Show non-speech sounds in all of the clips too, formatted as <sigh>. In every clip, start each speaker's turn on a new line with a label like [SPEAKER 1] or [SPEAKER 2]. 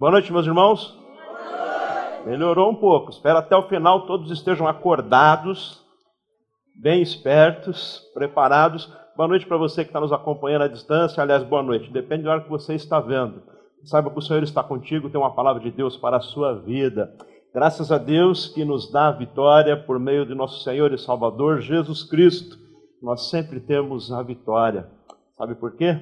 [SPEAKER 1] Boa noite, meus irmãos. Melhorou um pouco. Espero até o final todos estejam acordados, bem espertos, preparados. Boa noite para você que está nos acompanhando à distância. Aliás, boa noite. Depende da hora que você está vendo. Saiba que o Senhor está contigo, tem uma palavra de Deus para a sua vida. Graças a Deus que nos dá a vitória por meio de nosso Senhor e Salvador Jesus Cristo. Nós sempre temos a vitória. Sabe por quê?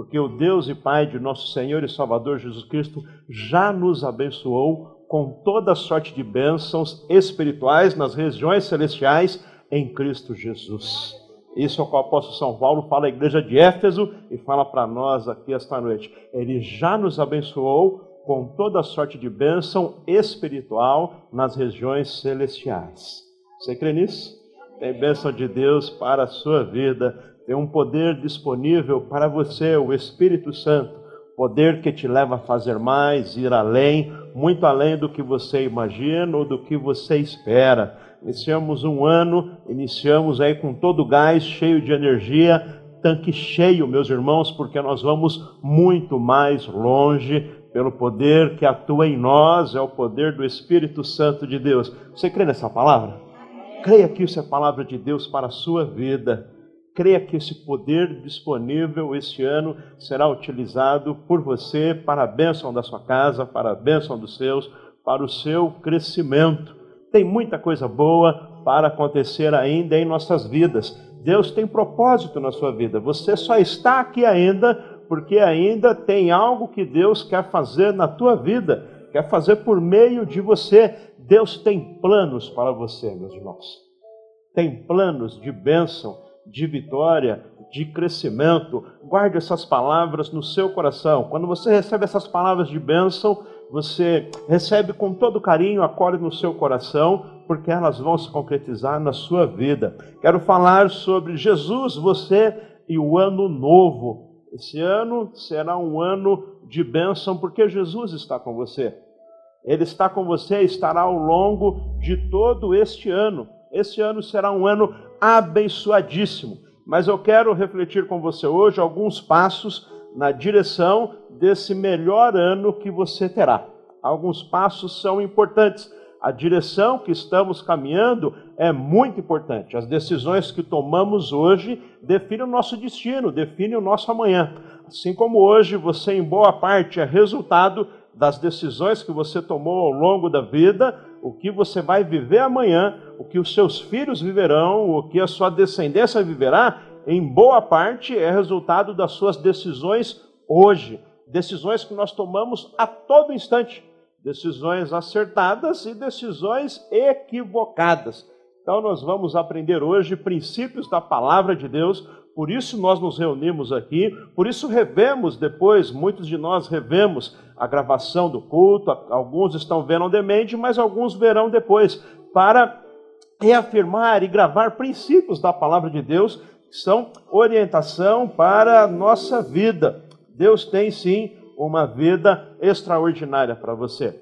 [SPEAKER 1] Porque o Deus e Pai de nosso Senhor e Salvador Jesus Cristo já nos abençoou com toda sorte de bênçãos espirituais nas regiões celestiais em Cristo Jesus. Isso é o que o apóstolo São Paulo fala à igreja de Éfeso e fala para nós aqui esta noite. Ele já nos abençoou com toda sorte de bênção espiritual nas regiões celestiais. Você crê nisso? Tem bênção de Deus para a sua vida tem um poder disponível para você, o Espírito Santo, poder que te leva a fazer mais, ir além, muito além do que você imagina ou do que você espera. Iniciamos um ano, iniciamos aí com todo o gás, cheio de energia, tanque cheio, meus irmãos, porque nós vamos muito mais longe pelo poder que atua em nós, é o poder do Espírito Santo de Deus. Você crê nessa palavra? Creia que isso é palavra de Deus para a sua vida creia que esse poder disponível este ano será utilizado por você para a bênção da sua casa, para a bênção dos seus, para o seu crescimento. Tem muita coisa boa para acontecer ainda em nossas vidas. Deus tem propósito na sua vida. Você só está aqui ainda porque ainda tem algo que Deus quer fazer na tua vida, quer fazer por meio de você. Deus tem planos para você, meus irmãos. Tem planos de bênção de vitória, de crescimento. Guarde essas palavras no seu coração. Quando você recebe essas palavras de bênção, você recebe com todo carinho, acolhe no seu coração, porque elas vão se concretizar na sua vida. Quero falar sobre Jesus, você e o ano novo. Esse ano será um ano de bênção, porque Jesus está com você. Ele está com você e estará ao longo de todo este ano. Este ano será um ano abençoadíssimo. Mas eu quero refletir com você hoje alguns passos na direção desse melhor ano que você terá. Alguns passos são importantes. A direção que estamos caminhando é muito importante. As decisões que tomamos hoje definem o nosso destino, definem o nosso amanhã. Assim como hoje você, em boa parte, é resultado das decisões que você tomou ao longo da vida, o que você vai viver amanhã, o que os seus filhos viverão, o que a sua descendência viverá, em boa parte é resultado das suas decisões hoje. Decisões que nós tomamos a todo instante. Decisões acertadas e decisões equivocadas. Então, nós vamos aprender hoje princípios da palavra de Deus por isso nós nos reunimos aqui, por isso revemos depois, muitos de nós revemos a gravação do culto, alguns estão vendo on demand, mas alguns verão depois, para reafirmar e gravar princípios da palavra de Deus, que são orientação para a nossa vida. Deus tem sim uma vida extraordinária para você.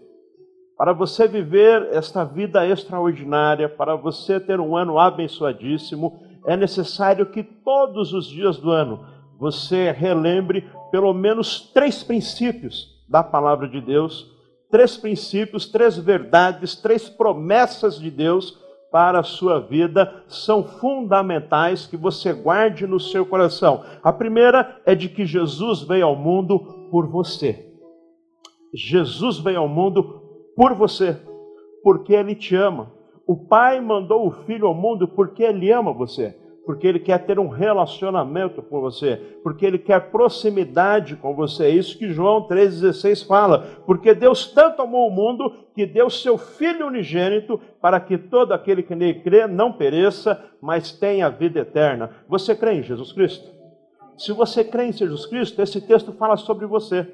[SPEAKER 1] Para você viver esta vida extraordinária, para você ter um ano abençoadíssimo, é necessário que todos os dias do ano você relembre pelo menos três princípios da palavra de Deus, três princípios, três verdades, três promessas de Deus para a sua vida são fundamentais que você guarde no seu coração. A primeira é de que Jesus veio ao mundo por você. Jesus veio ao mundo por você, porque Ele te ama. O Pai mandou o Filho ao mundo porque Ele ama você, porque Ele quer ter um relacionamento com você, porque Ele quer proximidade com você. É isso que João 3,16 fala. Porque Deus tanto amou o mundo que deu seu Filho unigênito para que todo aquele que nele crê não pereça, mas tenha vida eterna. Você crê em Jesus Cristo? Se você crê em Jesus Cristo, esse texto fala sobre você.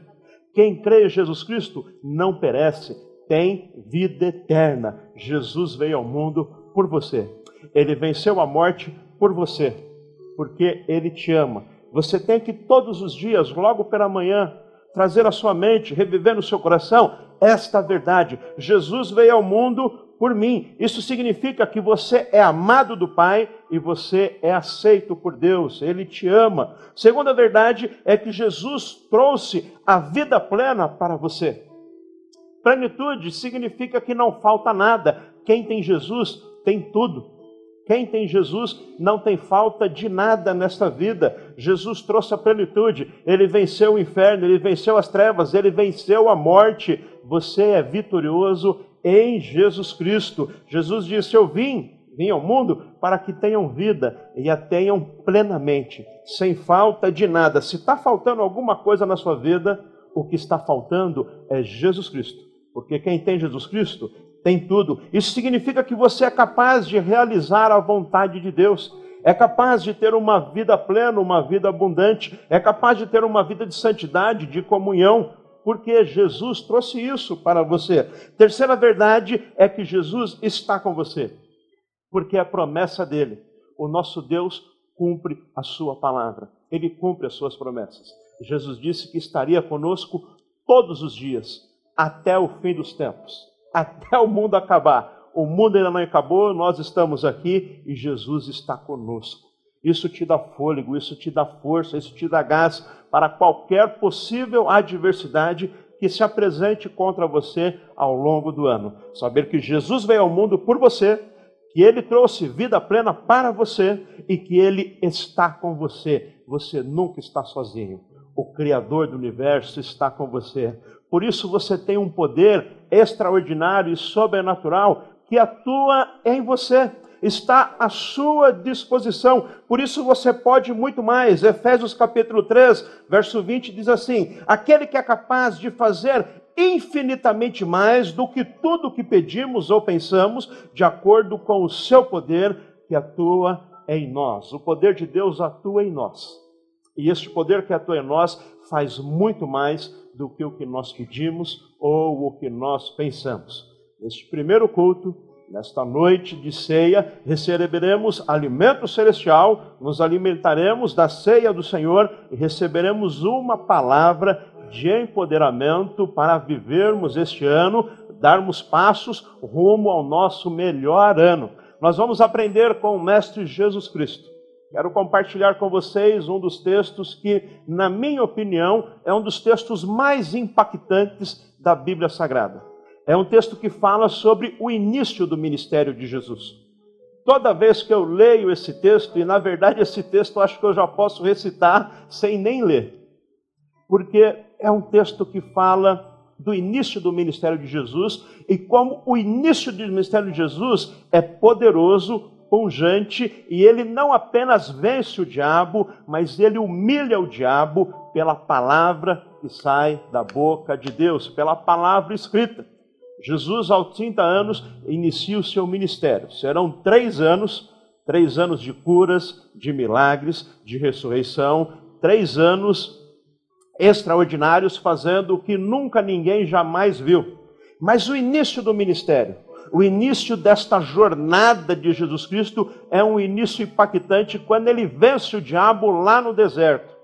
[SPEAKER 1] Quem crê em Jesus Cristo não perece, tem vida eterna. Jesus veio ao mundo por você. Ele venceu a morte por você, porque ele te ama. Você tem que todos os dias, logo pela manhã, trazer à sua mente, reviver no seu coração esta verdade. Jesus veio ao mundo por mim. Isso significa que você é amado do Pai e você é aceito por Deus. Ele te ama. Segunda verdade é que Jesus trouxe a vida plena para você. Plenitude significa que não falta nada. Quem tem Jesus tem tudo. Quem tem Jesus não tem falta de nada nesta vida. Jesus trouxe a plenitude, ele venceu o inferno, ele venceu as trevas, ele venceu a morte. Você é vitorioso em Jesus Cristo. Jesus disse: Eu vim, vim ao mundo para que tenham vida e a tenham plenamente, sem falta de nada. Se está faltando alguma coisa na sua vida, o que está faltando é Jesus Cristo. Porque quem tem Jesus Cristo tem tudo. Isso significa que você é capaz de realizar a vontade de Deus, é capaz de ter uma vida plena, uma vida abundante, é capaz de ter uma vida de santidade, de comunhão, porque Jesus trouxe isso para você. Terceira verdade é que Jesus está com você, porque é a promessa dele. O nosso Deus cumpre a sua palavra, ele cumpre as suas promessas. Jesus disse que estaria conosco todos os dias, até o fim dos tempos até o mundo acabar. O mundo ainda não acabou, nós estamos aqui e Jesus está conosco. Isso te dá fôlego, isso te dá força, isso te dá gás para qualquer possível adversidade que se apresente contra você ao longo do ano. Saber que Jesus veio ao mundo por você, que ele trouxe vida plena para você e que ele está com você. Você nunca está sozinho. O Criador do universo está com você. Por isso você tem um poder extraordinário e sobrenatural que atua em você, está à sua disposição. Por isso você pode muito mais. Efésios capítulo 3, verso 20 diz assim: Aquele que é capaz de fazer infinitamente mais do que tudo que pedimos ou pensamos, de acordo com o seu poder que atua em nós. O poder de Deus atua em nós. E este poder que atua em nós faz muito mais do que o que nós pedimos ou o que nós pensamos. Neste primeiro culto, nesta noite de ceia, receberemos alimento celestial, nos alimentaremos da ceia do Senhor e receberemos uma palavra de empoderamento para vivermos este ano, darmos passos rumo ao nosso melhor ano. Nós vamos aprender com o Mestre Jesus Cristo Quero compartilhar com vocês um dos textos que, na minha opinião, é um dos textos mais impactantes da Bíblia Sagrada. É um texto que fala sobre o início do ministério de Jesus. Toda vez que eu leio esse texto, e na verdade esse texto acho que eu já posso recitar sem nem ler, porque é um texto que fala do início do ministério de Jesus e como o início do ministério de Jesus é poderoso pungente, e ele não apenas vence o diabo, mas ele humilha o diabo pela palavra que sai da boca de Deus, pela palavra escrita. Jesus, aos 30 anos, inicia o seu ministério. Serão três anos, três anos de curas, de milagres, de ressurreição, três anos extraordinários, fazendo o que nunca ninguém jamais viu. Mas o início do ministério, o início desta jornada de Jesus Cristo é um início impactante quando ele vence o diabo lá no deserto.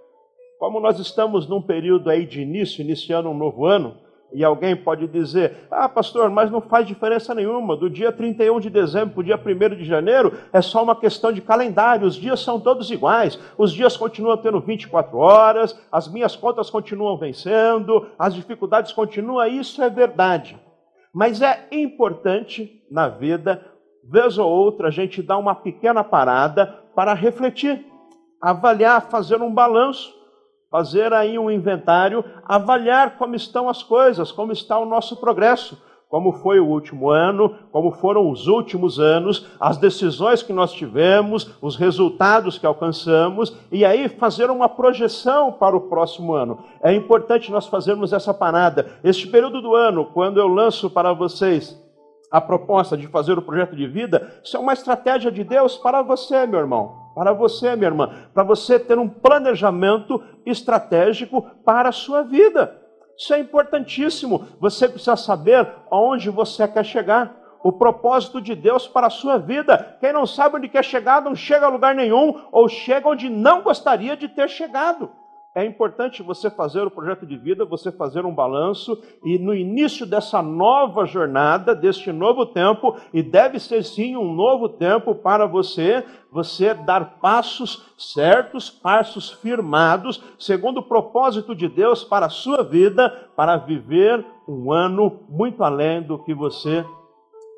[SPEAKER 1] Como nós estamos num período aí de início, iniciando um novo ano, e alguém pode dizer: Ah, pastor, mas não faz diferença nenhuma. Do dia 31 de dezembro para o dia 1 de janeiro é só uma questão de calendário. Os dias são todos iguais. Os dias continuam tendo 24 horas, as minhas contas continuam vencendo, as dificuldades continuam. Isso é verdade. Mas é importante na vida, vez ou outra, a gente dar uma pequena parada para refletir, avaliar, fazer um balanço, fazer aí um inventário, avaliar como estão as coisas, como está o nosso progresso como foi o último ano, como foram os últimos anos, as decisões que nós tivemos, os resultados que alcançamos, e aí fazer uma projeção para o próximo ano. É importante nós fazermos essa parada. Este período do ano, quando eu lanço para vocês a proposta de fazer o projeto de vida, isso é uma estratégia de Deus para você, meu irmão, para você, minha irmã, para você ter um planejamento estratégico para a sua vida. Isso é importantíssimo. Você precisa saber aonde você quer chegar. O propósito de Deus para a sua vida. Quem não sabe onde quer chegar, não chega a lugar nenhum, ou chega onde não gostaria de ter chegado. É importante você fazer o projeto de vida, você fazer um balanço e no início dessa nova jornada, deste novo tempo, e deve ser sim um novo tempo para você, você dar passos certos, passos firmados, segundo o propósito de Deus para a sua vida, para viver um ano muito além do que você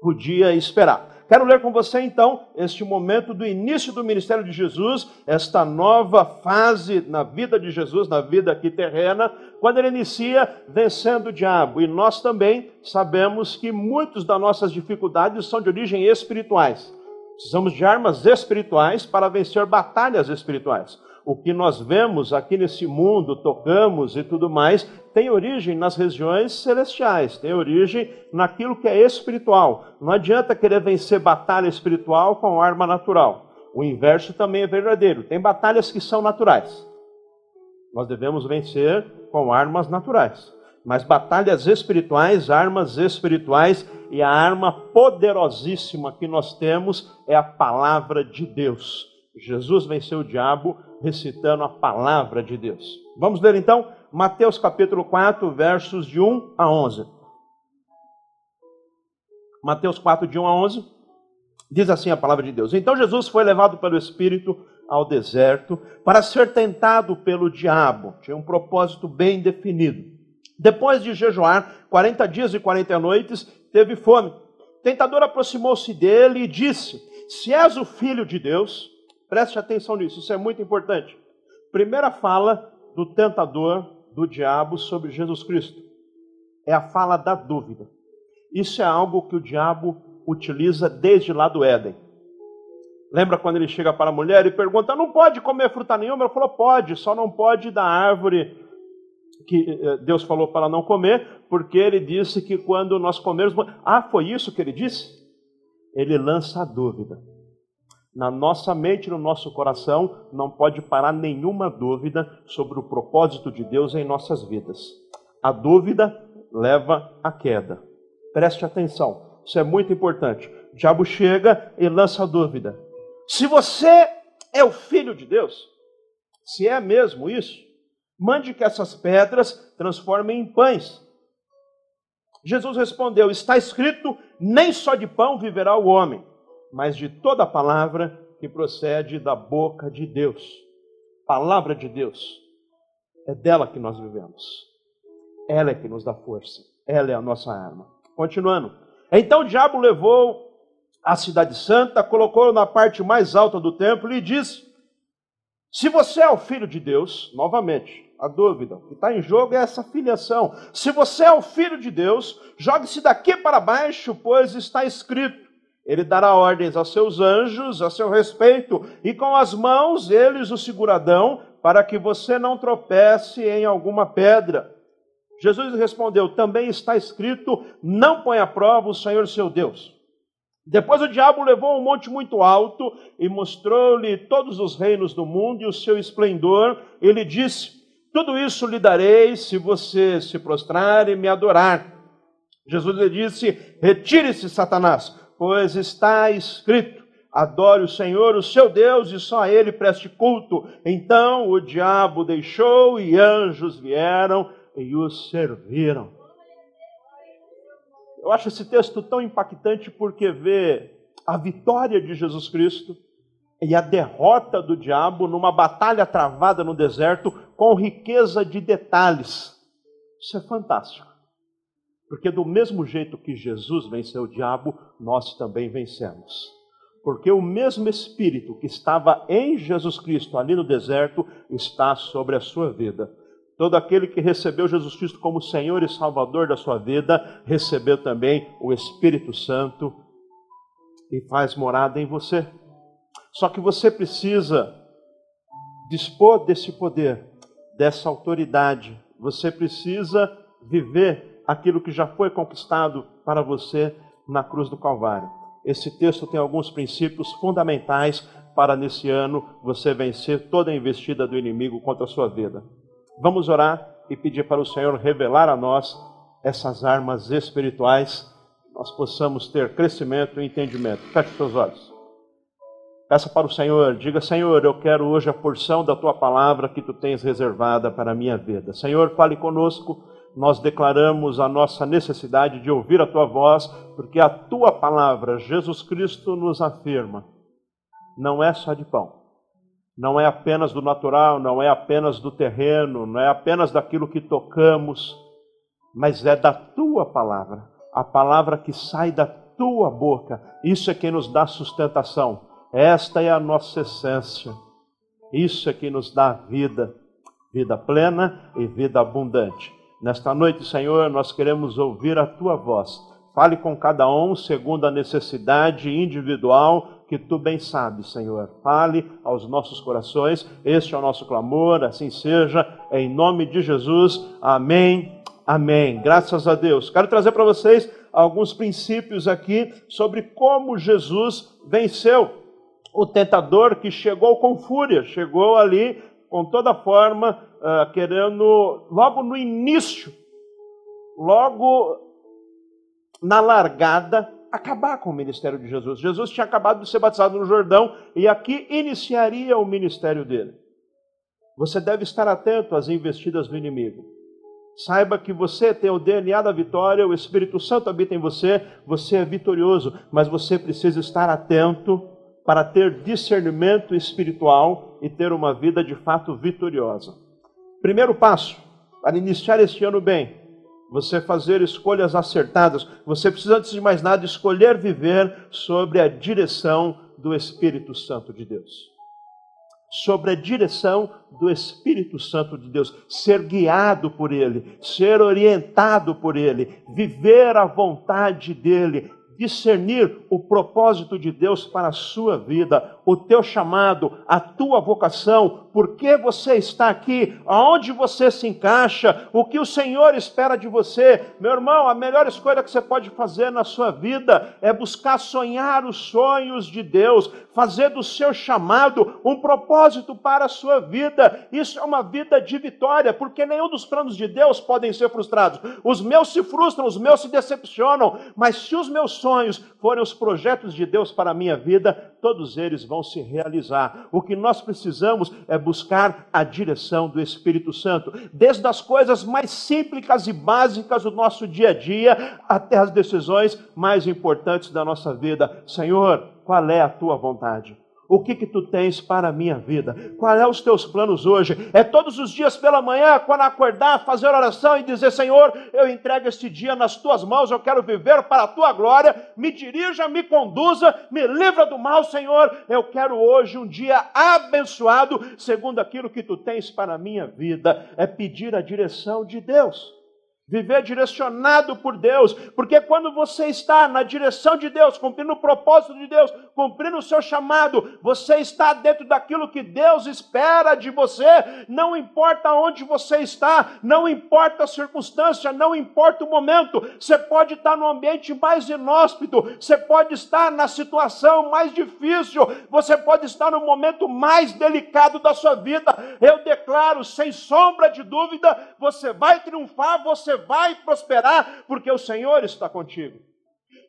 [SPEAKER 1] podia esperar. Quero ler com você então este momento do início do ministério de Jesus, esta nova fase na vida de Jesus, na vida aqui terrena, quando ele inicia vencendo o diabo. E nós também sabemos que muitas das nossas dificuldades são de origem espirituais. Precisamos de armas espirituais para vencer batalhas espirituais o que nós vemos aqui nesse mundo, tocamos e tudo mais, tem origem nas regiões celestiais, tem origem naquilo que é espiritual. Não adianta querer vencer batalha espiritual com arma natural. O inverso também é verdadeiro. Tem batalhas que são naturais. Nós devemos vencer com armas naturais. Mas batalhas espirituais, armas espirituais, e a arma poderosíssima que nós temos é a palavra de Deus. Jesus venceu o diabo recitando a palavra de Deus. Vamos ler então Mateus capítulo 4, versos de 1 a 11. Mateus 4, de 1 a 11, diz assim a palavra de Deus: Então Jesus foi levado pelo Espírito ao deserto para ser tentado pelo diabo. Tinha um propósito bem definido. Depois de jejuar 40 dias e 40 noites, teve fome. O tentador aproximou-se dele e disse: Se és o filho de Deus, Preste atenção nisso, isso é muito importante. Primeira fala do tentador, do diabo, sobre Jesus Cristo. É a fala da dúvida. Isso é algo que o diabo utiliza desde lá do Éden. Lembra quando ele chega para a mulher e pergunta: não pode comer fruta nenhuma? Ela falou: pode, só não pode da árvore que eh, Deus falou para não comer, porque ele disse que quando nós comermos. Ah, foi isso que ele disse? Ele lança a dúvida. Na nossa mente, no nosso coração, não pode parar nenhuma dúvida sobre o propósito de Deus em nossas vidas. A dúvida leva à queda. Preste atenção, isso é muito importante. O diabo chega e lança a dúvida. Se você é o filho de Deus, se é mesmo isso, mande que essas pedras transformem em pães. Jesus respondeu: Está escrito: nem só de pão viverá o homem mas de toda palavra que procede da boca de Deus. Palavra de Deus. É dela que nós vivemos. Ela é que nos dá força. Ela é a nossa arma. Continuando. Então o diabo levou a cidade santa, colocou na parte mais alta do templo e disse: Se você é o filho de Deus, novamente, a dúvida, que está em jogo é essa filiação. Se você é o filho de Deus, jogue-se daqui para baixo, pois está escrito: ele dará ordens aos seus anjos a seu respeito, e com as mãos eles o segurarão, para que você não tropece em alguma pedra. Jesus respondeu: Também está escrito: Não põe à prova o Senhor seu Deus. Depois o diabo levou um monte muito alto e mostrou-lhe todos os reinos do mundo e o seu esplendor. Ele disse: Tudo isso lhe darei se você se prostrar e me adorar. Jesus lhe disse: Retire-se, Satanás pois está escrito: adore o Senhor, o seu Deus, e só a ele preste culto. Então o diabo deixou e anjos vieram e os serviram. Eu acho esse texto tão impactante porque vê a vitória de Jesus Cristo e a derrota do diabo numa batalha travada no deserto com riqueza de detalhes. Isso é fantástico. Porque do mesmo jeito que Jesus venceu o diabo, nós também vencemos. Porque o mesmo Espírito que estava em Jesus Cristo ali no deserto está sobre a sua vida. Todo aquele que recebeu Jesus Cristo como Senhor e Salvador da sua vida, recebeu também o Espírito Santo e faz morada em você. Só que você precisa dispor desse poder, dessa autoridade. Você precisa viver aquilo que já foi conquistado para você na cruz do Calvário. Esse texto tem alguns princípios fundamentais para nesse ano você vencer toda a investida do inimigo contra a sua vida. Vamos orar e pedir para o Senhor revelar a nós essas armas espirituais, nós possamos ter crescimento e entendimento. Feche seus olhos. Peça para o Senhor, diga: Senhor, eu quero hoje a porção da tua palavra que tu tens reservada para a minha vida. Senhor, fale conosco. Nós declaramos a nossa necessidade de ouvir a tua voz, porque a tua palavra, Jesus Cristo, nos afirma: não é só de pão, não é apenas do natural, não é apenas do terreno, não é apenas daquilo que tocamos, mas é da tua palavra, a palavra que sai da tua boca. Isso é quem nos dá sustentação. Esta é a nossa essência. Isso é que nos dá vida, vida plena e vida abundante. Nesta noite, Senhor, nós queremos ouvir a tua voz. Fale com cada um segundo a necessidade individual que tu bem sabes, Senhor. Fale aos nossos corações. Este é o nosso clamor, assim seja, em nome de Jesus. Amém. Amém. Graças a Deus. Quero trazer para vocês alguns princípios aqui sobre como Jesus venceu o tentador que chegou com fúria, chegou ali com toda forma, uh, querendo, logo no início, logo na largada, acabar com o ministério de Jesus. Jesus tinha acabado de ser batizado no Jordão e aqui iniciaria o ministério dele. Você deve estar atento às investidas do inimigo. Saiba que você tem o DNA da vitória, o Espírito Santo habita em você, você é vitorioso, mas você precisa estar atento para ter discernimento espiritual e ter uma vida de fato vitoriosa. Primeiro passo para iniciar este ano bem, você fazer escolhas acertadas, você precisa, antes de mais nada, escolher viver sobre a direção do Espírito Santo de Deus. Sobre a direção do Espírito Santo de Deus, ser guiado por Ele, ser orientado por Ele, viver a vontade dEle, discernir o propósito de Deus para a sua vida, o teu chamado, a tua vocação, por que você está aqui, aonde você se encaixa, o que o Senhor espera de você. Meu irmão, a melhor escolha que você pode fazer na sua vida é buscar sonhar os sonhos de Deus, fazer do seu chamado um propósito para a sua vida. Isso é uma vida de vitória, porque nenhum dos planos de Deus podem ser frustrados. Os meus se frustram, os meus se decepcionam, mas se os meus sonhos forem os projetos de Deus para a minha vida, todos eles vão se realizar. O que nós precisamos é buscar a direção do Espírito Santo, desde as coisas mais simples e básicas do nosso dia a dia até as decisões mais importantes da nossa vida. Senhor, qual é a tua vontade? O que que tu tens para a minha vida? Qual é os teus planos hoje? É todos os dias pela manhã, quando acordar, fazer oração e dizer: Senhor, eu entrego este dia nas tuas mãos, eu quero viver para a tua glória. Me dirija, me conduza, me livra do mal, Senhor. Eu quero hoje um dia abençoado, segundo aquilo que tu tens para a minha vida. É pedir a direção de Deus. Viver direcionado por Deus, porque quando você está na direção de Deus, cumprindo o propósito de Deus, cumprindo o seu chamado, você está dentro daquilo que Deus espera de você, não importa onde você está, não importa a circunstância, não importa o momento, você pode estar no ambiente mais inóspito, você pode estar na situação mais difícil, você pode estar no momento mais delicado da sua vida. Eu declaro, sem sombra de dúvida, você vai triunfar, você vai prosperar, porque o Senhor está contigo.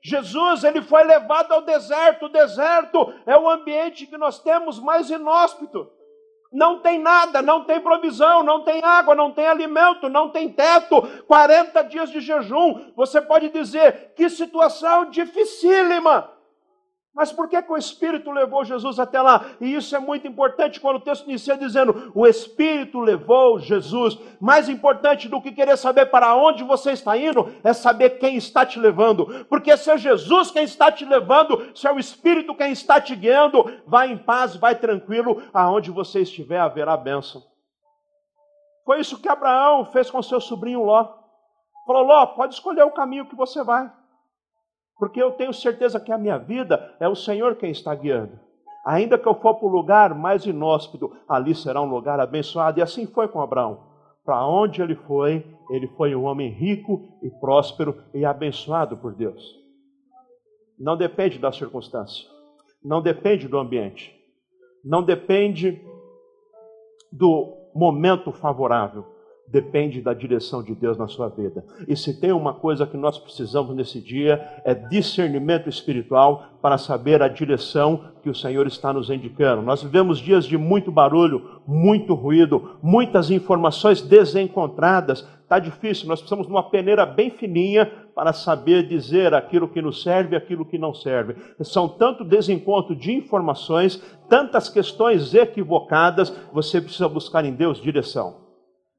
[SPEAKER 1] Jesus, ele foi levado ao deserto. O deserto é o ambiente que nós temos mais inóspito. Não tem nada, não tem provisão, não tem água, não tem alimento, não tem teto. 40 dias de jejum. Você pode dizer que situação dificílima. Mas por que, que o Espírito levou Jesus até lá? E isso é muito importante quando o texto inicia dizendo: o Espírito levou Jesus. Mais importante do que querer saber para onde você está indo, é saber quem está te levando. Porque se é Jesus quem está te levando, se é o Espírito quem está te guiando, vai em paz, vai tranquilo, aonde você estiver haverá bênção. Foi isso que Abraão fez com seu sobrinho Ló. Falou: Ló, pode escolher o caminho que você vai porque eu tenho certeza que a minha vida é o Senhor quem está guiando. Ainda que eu for para o lugar mais inóspito, ali será um lugar abençoado. E assim foi com Abraão. Para onde ele foi, ele foi um homem rico e próspero e abençoado por Deus. Não depende da circunstância, não depende do ambiente, não depende do momento favorável, depende da direção de Deus na sua vida. E se tem uma coisa que nós precisamos nesse dia, é discernimento espiritual para saber a direção que o Senhor está nos indicando. Nós vivemos dias de muito barulho, muito ruído, muitas informações desencontradas. Está difícil, nós precisamos de uma peneira bem fininha para saber dizer aquilo que nos serve e aquilo que não serve. São tanto desencontro de informações, tantas questões equivocadas, você precisa buscar em Deus direção.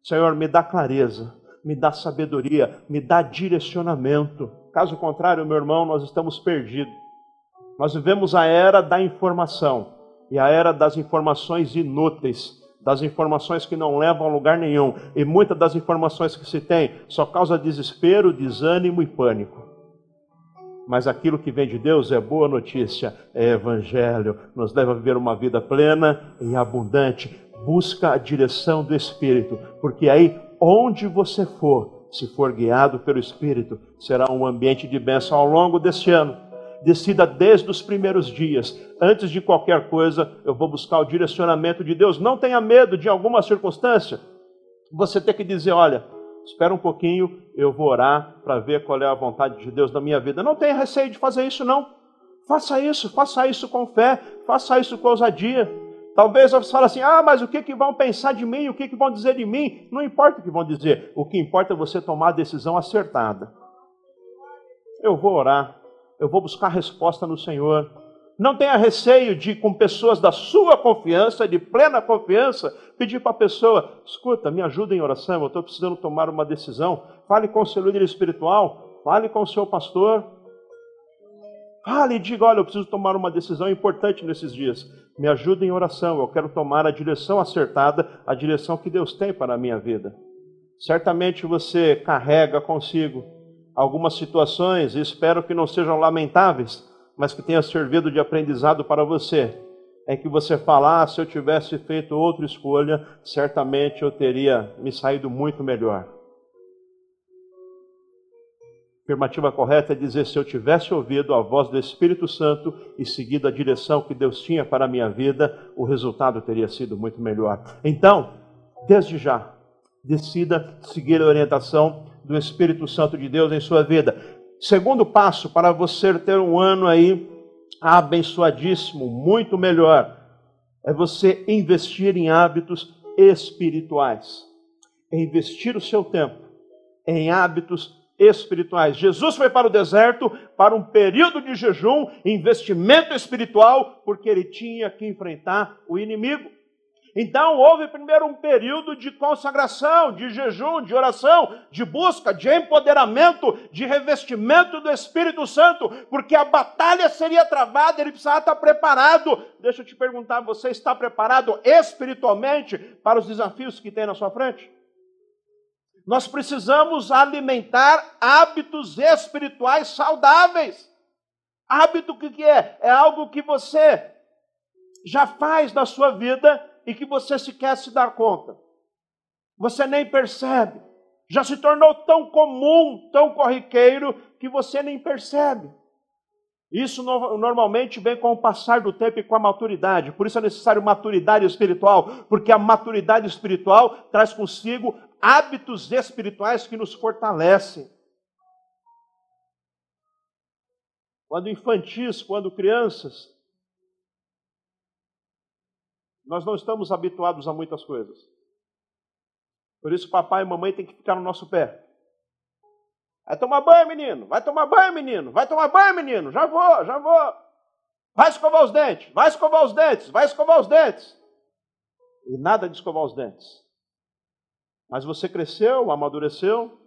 [SPEAKER 1] Senhor, me dá clareza, me dá sabedoria, me dá direcionamento. Caso contrário, meu irmão, nós estamos perdidos. Nós vivemos a era da informação e a era das informações inúteis, das informações que não levam a lugar nenhum. E muitas das informações que se tem só causa desespero, desânimo e pânico. Mas aquilo que vem de Deus é boa notícia, é evangelho, nos leva a viver uma vida plena e abundante busca a direção do Espírito, porque aí, onde você for, se for guiado pelo Espírito, será um ambiente de bênção ao longo deste ano. Decida desde os primeiros dias, antes de qualquer coisa, eu vou buscar o direcionamento de Deus. Não tenha medo de alguma circunstância. Você tem que dizer: olha, espera um pouquinho, eu vou orar para ver qual é a vontade de Deus na minha vida. Não tenha receio de fazer isso, não. Faça isso, faça isso com fé, faça isso com ousadia. Talvez você fale assim: ah, mas o que, que vão pensar de mim? O que, que vão dizer de mim? Não importa o que vão dizer. O que importa é você tomar a decisão acertada. Eu vou orar, eu vou buscar resposta no Senhor. Não tenha receio de, com pessoas da sua confiança, de plena confiança, pedir para a pessoa: escuta, me ajuda em oração, eu estou precisando tomar uma decisão. Fale com o seu líder espiritual, fale com o seu pastor. Fale e diga: olha, eu preciso tomar uma decisão importante nesses dias me ajuda em oração, eu quero tomar a direção acertada, a direção que Deus tem para a minha vida. Certamente você carrega consigo algumas situações, e espero que não sejam lamentáveis, mas que tenha servido de aprendizado para você. Em que você falar, ah, se eu tivesse feito outra escolha, certamente eu teria me saído muito melhor afirmativa correta é dizer: se eu tivesse ouvido a voz do Espírito Santo e seguido a direção que Deus tinha para a minha vida, o resultado teria sido muito melhor. Então, desde já, decida seguir a orientação do Espírito Santo de Deus em sua vida. Segundo passo para você ter um ano aí abençoadíssimo, muito melhor, é você investir em hábitos espirituais. É investir o seu tempo em hábitos espirituais. Jesus foi para o deserto para um período de jejum, investimento espiritual, porque ele tinha que enfrentar o inimigo. Então houve primeiro um período de consagração, de jejum, de oração, de busca, de empoderamento, de revestimento do Espírito Santo, porque a batalha seria travada, ele precisava estar preparado. Deixa eu te perguntar, você está preparado espiritualmente para os desafios que tem na sua frente? Nós precisamos alimentar hábitos espirituais saudáveis. Hábito que, que é? É algo que você já faz na sua vida e que você sequer se dar conta. Você nem percebe. Já se tornou tão comum, tão corriqueiro, que você nem percebe. Isso no, normalmente vem com o passar do tempo e com a maturidade. Por isso é necessário maturidade espiritual, porque a maturidade espiritual traz consigo hábitos espirituais que nos fortalecem. Quando infantis, quando crianças, nós não estamos habituados a muitas coisas. Por isso, papai e mamãe têm que ficar no nosso pé. Vai tomar banho, menino. Vai tomar banho, menino. Vai tomar banho, menino. Já vou, já vou. Vai escovar os dentes. Vai escovar os dentes. Vai escovar os dentes. E nada de escovar os dentes. Mas você cresceu, amadureceu,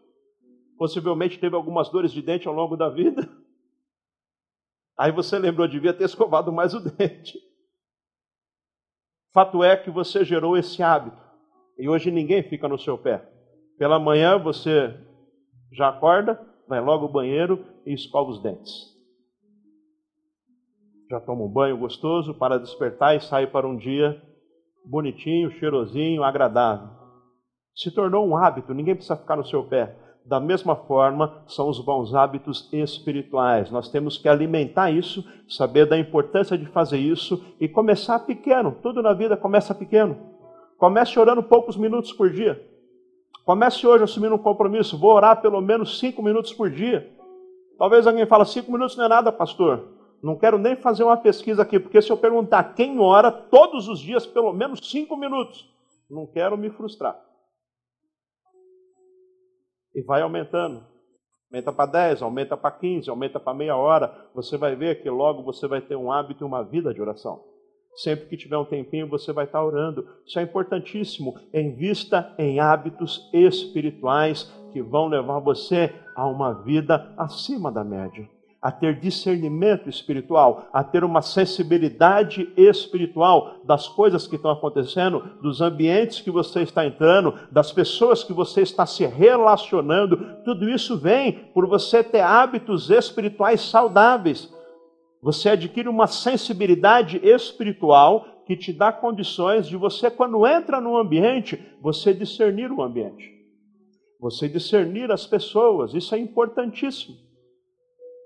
[SPEAKER 1] possivelmente teve algumas dores de dente ao longo da vida. <laughs> Aí você lembrou, devia ter escovado mais o <laughs> dente. Fato é que você gerou esse hábito. E hoje ninguém fica no seu pé. Pela manhã você já acorda, vai logo ao banheiro e escova os dentes. Já toma um banho gostoso para despertar e sair para um dia bonitinho, cheirosinho, agradável se tornou um hábito, ninguém precisa ficar no seu pé. Da mesma forma, são os bons hábitos espirituais. Nós temos que alimentar isso, saber da importância de fazer isso e começar pequeno. Tudo na vida começa pequeno. Comece orando poucos minutos por dia. Comece hoje assumindo um compromisso. Vou orar pelo menos cinco minutos por dia. Talvez alguém fale, cinco minutos não é nada, pastor. Não quero nem fazer uma pesquisa aqui, porque se eu perguntar quem ora todos os dias pelo menos cinco minutos, não quero me frustrar. E vai aumentando. Aumenta para 10, aumenta para 15, aumenta para meia hora. Você vai ver que logo você vai ter um hábito e uma vida de oração. Sempre que tiver um tempinho, você vai estar orando. Isso é importantíssimo. Invista em hábitos espirituais que vão levar você a uma vida acima da média a ter discernimento espiritual, a ter uma sensibilidade espiritual das coisas que estão acontecendo, dos ambientes que você está entrando, das pessoas que você está se relacionando. Tudo isso vem por você ter hábitos espirituais saudáveis. Você adquire uma sensibilidade espiritual que te dá condições de você, quando entra no ambiente, você discernir o ambiente. Você discernir as pessoas, isso é importantíssimo.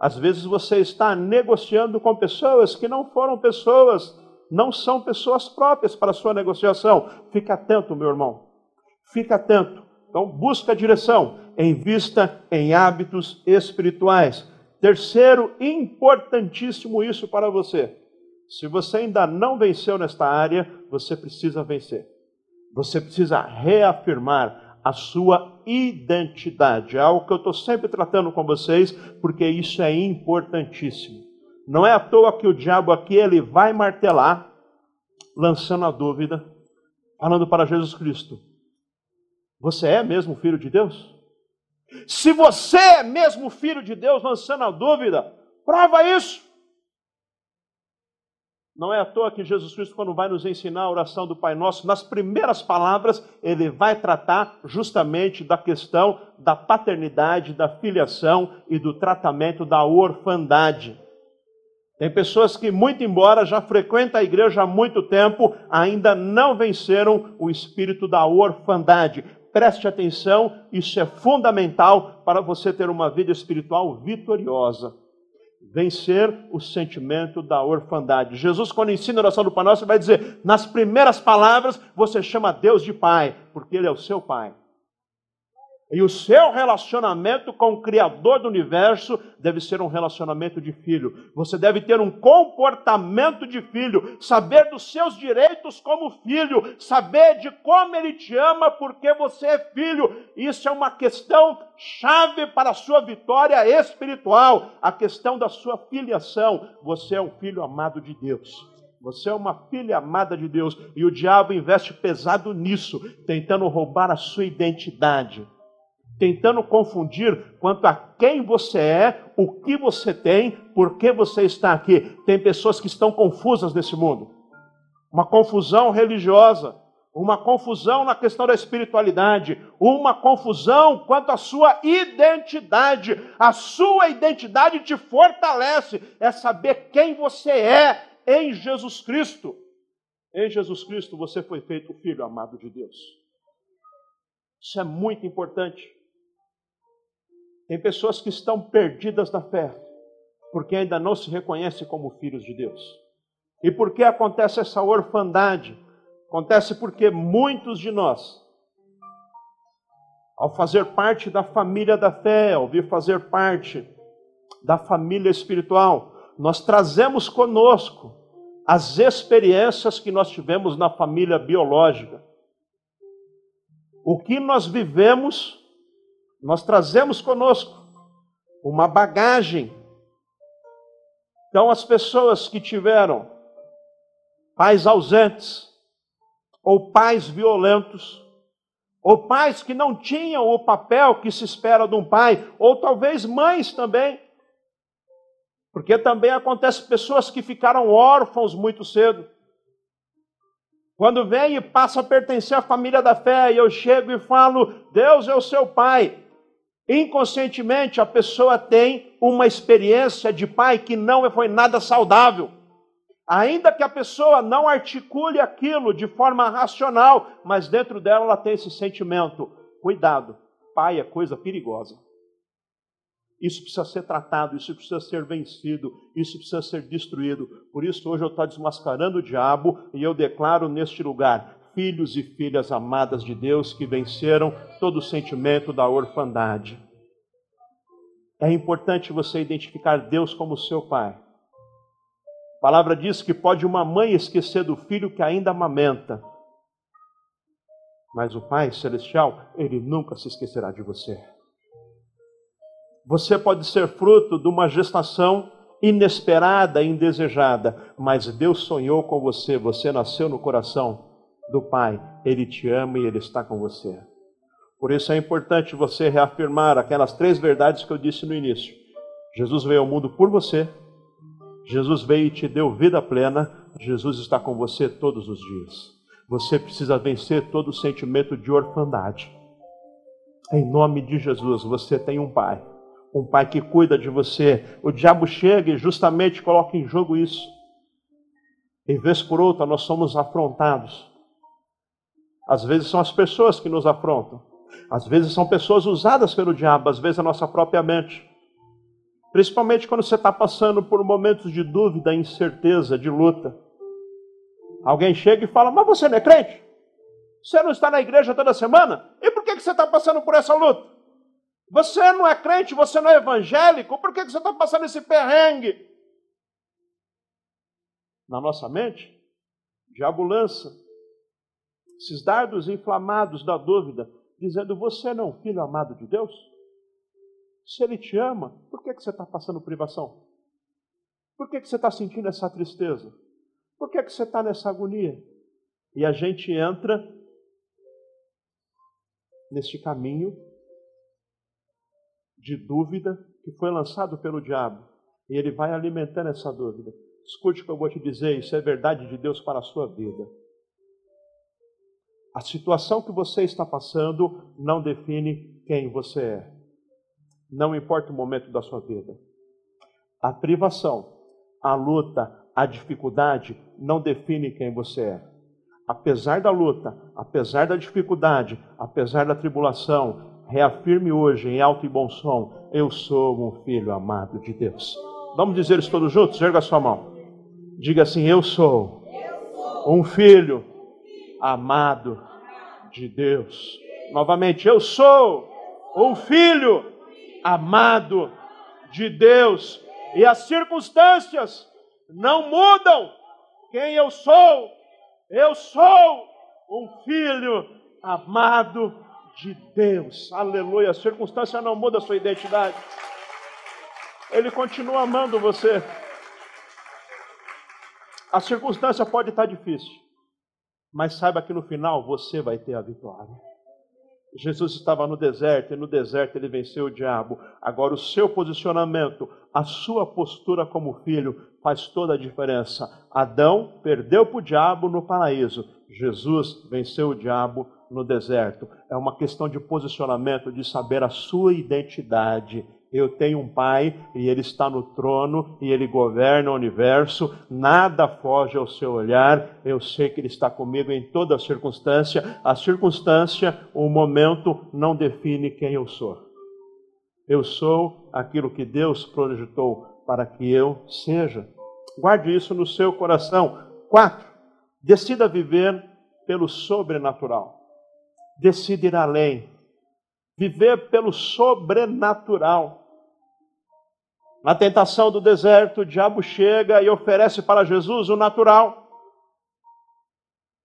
[SPEAKER 1] Às vezes você está negociando com pessoas que não foram pessoas, não são pessoas próprias para a sua negociação. Fica atento, meu irmão. Fica atento. Então, busca direção, invista em hábitos espirituais. Terceiro, importantíssimo isso para você. Se você ainda não venceu nesta área, você precisa vencer. Você precisa reafirmar a sua identidade. É algo que eu estou sempre tratando com vocês, porque isso é importantíssimo. Não é à toa que o diabo aqui ele vai martelar, lançando a dúvida, falando para Jesus Cristo: Você é mesmo filho de Deus? Se você é mesmo filho de Deus, lançando a dúvida, prova isso. Não é à toa que Jesus Cristo, quando vai nos ensinar a oração do Pai Nosso, nas primeiras palavras, ele vai tratar justamente da questão da paternidade, da filiação e do tratamento da orfandade. Tem pessoas que, muito embora já frequentam a igreja há muito tempo, ainda não venceram o espírito da orfandade. Preste atenção, isso é fundamental para você ter uma vida espiritual vitoriosa vencer o sentimento da orfandade. Jesus, quando ensina a oração do Pai Nosso, vai dizer, nas primeiras palavras, você chama Deus de Pai, porque Ele é o seu Pai. E o seu relacionamento com o Criador do universo deve ser um relacionamento de filho. Você deve ter um comportamento de filho, saber dos seus direitos como filho, saber de como ele te ama porque você é filho. Isso é uma questão chave para a sua vitória espiritual, a questão da sua filiação. Você é um filho amado de Deus. Você é uma filha amada de Deus e o diabo investe pesado nisso, tentando roubar a sua identidade tentando confundir quanto a quem você é, o que você tem, por que você está aqui. Tem pessoas que estão confusas nesse mundo. Uma confusão religiosa, uma confusão na questão da espiritualidade, uma confusão quanto à sua identidade. A sua identidade te fortalece, é saber quem você é em Jesus Cristo. Em Jesus Cristo você foi feito filho amado de Deus. Isso é muito importante. Tem pessoas que estão perdidas na fé, porque ainda não se reconhecem como filhos de Deus. E por que acontece essa orfandade? Acontece porque muitos de nós, ao fazer parte da família da fé, ao vir fazer parte da família espiritual, nós trazemos conosco as experiências que nós tivemos na família biológica. O que nós vivemos nós trazemos conosco uma bagagem. Então, as pessoas que tiveram pais ausentes, ou pais violentos, ou pais que não tinham o papel que se espera de um pai, ou talvez mães também, porque também acontece pessoas que ficaram órfãos muito cedo. Quando vem e passa a pertencer à família da fé, e eu chego e falo, Deus é o seu pai, Inconscientemente, a pessoa tem uma experiência de pai que não foi nada saudável. Ainda que a pessoa não articule aquilo de forma racional, mas dentro dela ela tem esse sentimento. Cuidado, pai é coisa perigosa. Isso precisa ser tratado, isso precisa ser vencido, isso precisa ser destruído. Por isso, hoje eu estou desmascarando o diabo e eu declaro neste lugar: filhos e filhas amadas de Deus que venceram todo o sentimento da orfandade. É importante você identificar Deus como seu pai. A palavra diz que pode uma mãe esquecer do filho que ainda amamenta, mas o Pai Celestial, ele nunca se esquecerá de você. Você pode ser fruto de uma gestação inesperada indesejada, mas Deus sonhou com você, você nasceu no coração do Pai, Ele te ama e Ele está com você. Por isso é importante você reafirmar aquelas três verdades que eu disse no início. Jesus veio ao mundo por você, Jesus veio e te deu vida plena, Jesus está com você todos os dias. Você precisa vencer todo o sentimento de orfandade. Em nome de Jesus, você tem um Pai um pai que cuida de você. O diabo chega e justamente coloca em jogo isso. Em vez por outra, nós somos afrontados. Às vezes são as pessoas que nos afrontam. Às vezes são pessoas usadas pelo diabo, às vezes a nossa própria mente. Principalmente quando você está passando por momentos de dúvida, incerteza, de luta. Alguém chega e fala: Mas você não é crente? Você não está na igreja toda semana? E por que você está passando por essa luta? Você não é crente, você não é evangélico, por que você está passando esse perrengue? Na nossa mente, diabo lança esses dardos inflamados da dúvida, dizendo: Você não é um filho amado de Deus? Se Ele te ama, por que você está passando privação? Por que você está sentindo essa tristeza? Por que você está nessa agonia? E a gente entra neste caminho de dúvida que foi lançado pelo diabo. E ele vai alimentando essa dúvida. Escute o que eu vou te dizer, isso é verdade de Deus para a sua vida. A situação que você está passando não define quem você é. Não importa o momento da sua vida. A privação, a luta, a dificuldade não define quem você é. Apesar da luta, apesar da dificuldade, apesar da tribulação, reafirme hoje em alto e bom som: Eu sou um filho amado de Deus. Vamos dizer isso todos juntos? Erga a sua mão. Diga assim: Eu sou um filho amado de Deus. Novamente, eu sou um filho amado de Deus. E as circunstâncias não mudam quem eu sou. Eu sou um filho amado de Deus. Aleluia. A circunstância não muda a sua identidade. Ele continua amando você. A circunstância pode estar difícil, mas saiba que no final você vai ter a vitória. Jesus estava no deserto e no deserto ele venceu o diabo. Agora, o seu posicionamento, a sua postura como filho faz toda a diferença. Adão perdeu para o diabo no paraíso, Jesus venceu o diabo no deserto. É uma questão de posicionamento, de saber a sua identidade. Eu tenho um pai e ele está no trono e ele governa o universo, nada foge ao seu olhar. Eu sei que ele está comigo em toda circunstância. A circunstância, o momento não define quem eu sou. Eu sou aquilo que Deus projetou para que eu seja. Guarde isso no seu coração. Quatro, decida viver pelo sobrenatural decide ir além, viver pelo sobrenatural. Na tentação do deserto, o diabo chega e oferece para Jesus o natural.